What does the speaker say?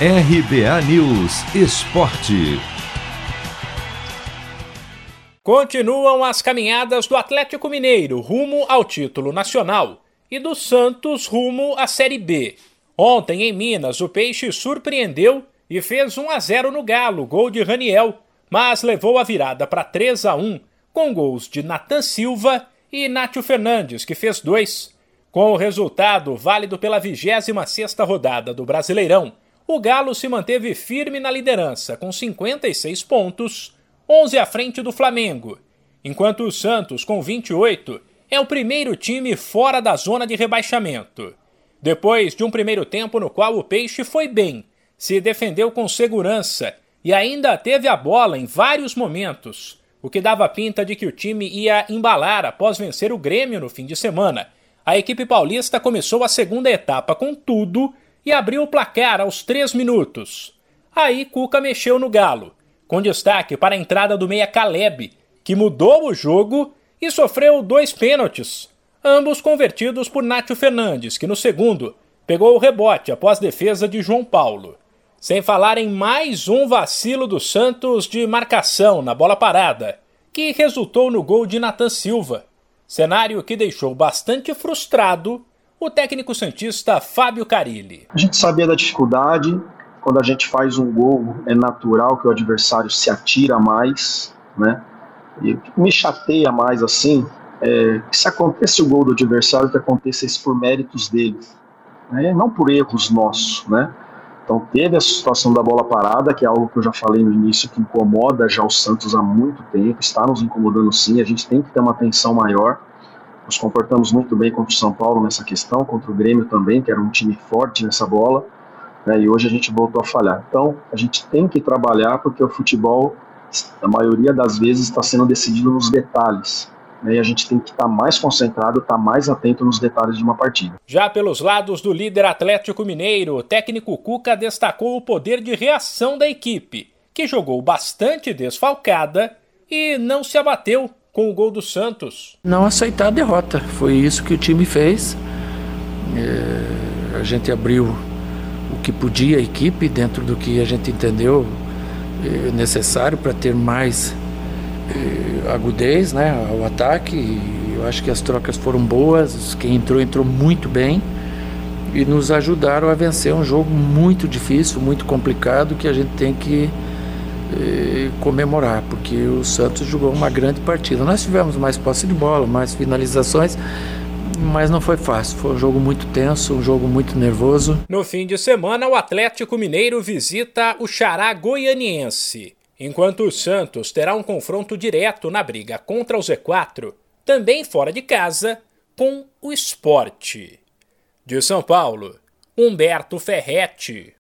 RBA News Esporte. Continuam as caminhadas do Atlético Mineiro rumo ao título nacional e do Santos rumo à Série B. Ontem em Minas, o Peixe surpreendeu e fez 1 a 0 no Galo, gol de Raniel, mas levou a virada para 3 a 1 com gols de Natan Silva e Nátio Fernandes, que fez dois. Com o resultado válido pela 26ª rodada do Brasileirão, o Galo se manteve firme na liderança, com 56 pontos, 11 à frente do Flamengo, enquanto o Santos, com 28, é o primeiro time fora da zona de rebaixamento. Depois de um primeiro tempo no qual o Peixe foi bem, se defendeu com segurança e ainda teve a bola em vários momentos, o que dava pinta de que o time ia embalar após vencer o Grêmio no fim de semana. A equipe paulista começou a segunda etapa com tudo e abriu o placar aos três minutos. Aí Cuca mexeu no galo, com destaque para a entrada do meia Caleb, que mudou o jogo e sofreu dois pênaltis, ambos convertidos por Nátio Fernandes, que no segundo pegou o rebote após defesa de João Paulo. Sem falar em mais um vacilo do Santos de marcação na bola parada, que resultou no gol de Nathan Silva. Cenário que deixou bastante frustrado o técnico santista Fábio Carilli. A gente sabia da dificuldade, quando a gente faz um gol, é natural que o adversário se atira mais, né? E me chateia mais assim é que se acontece o gol do adversário, que aconteça isso por méritos deles, né? não por erros nossos, né? Então teve a situação da bola parada, que é algo que eu já falei no início, que incomoda já o Santos há muito tempo, está nos incomodando sim, a gente tem que ter uma atenção maior. Nos comportamos muito bem contra o São Paulo nessa questão, contra o Grêmio também, que era um time forte nessa bola, né, e hoje a gente voltou a falhar. Então, a gente tem que trabalhar porque o futebol, a maioria das vezes, está sendo decidido nos detalhes. Né, e a gente tem que estar mais concentrado, estar mais atento nos detalhes de uma partida. Já pelos lados do líder Atlético Mineiro, o técnico Cuca destacou o poder de reação da equipe, que jogou bastante desfalcada e não se abateu com o gol do Santos. Não aceitar a derrota, foi isso que o time fez. É, a gente abriu o que podia a equipe dentro do que a gente entendeu é, necessário para ter mais é, agudez né, ao ataque. Eu acho que as trocas foram boas, quem entrou, entrou muito bem e nos ajudaram a vencer um jogo muito difícil, muito complicado, que a gente tem que comemorar, porque o Santos jogou uma grande partida. Nós tivemos mais posse de bola, mais finalizações, mas não foi fácil. Foi um jogo muito tenso, um jogo muito nervoso. No fim de semana, o Atlético Mineiro visita o Xará Goianiense, enquanto o Santos terá um confronto direto na briga contra o Z4, também fora de casa, com o Esporte. De São Paulo, Humberto Ferretti.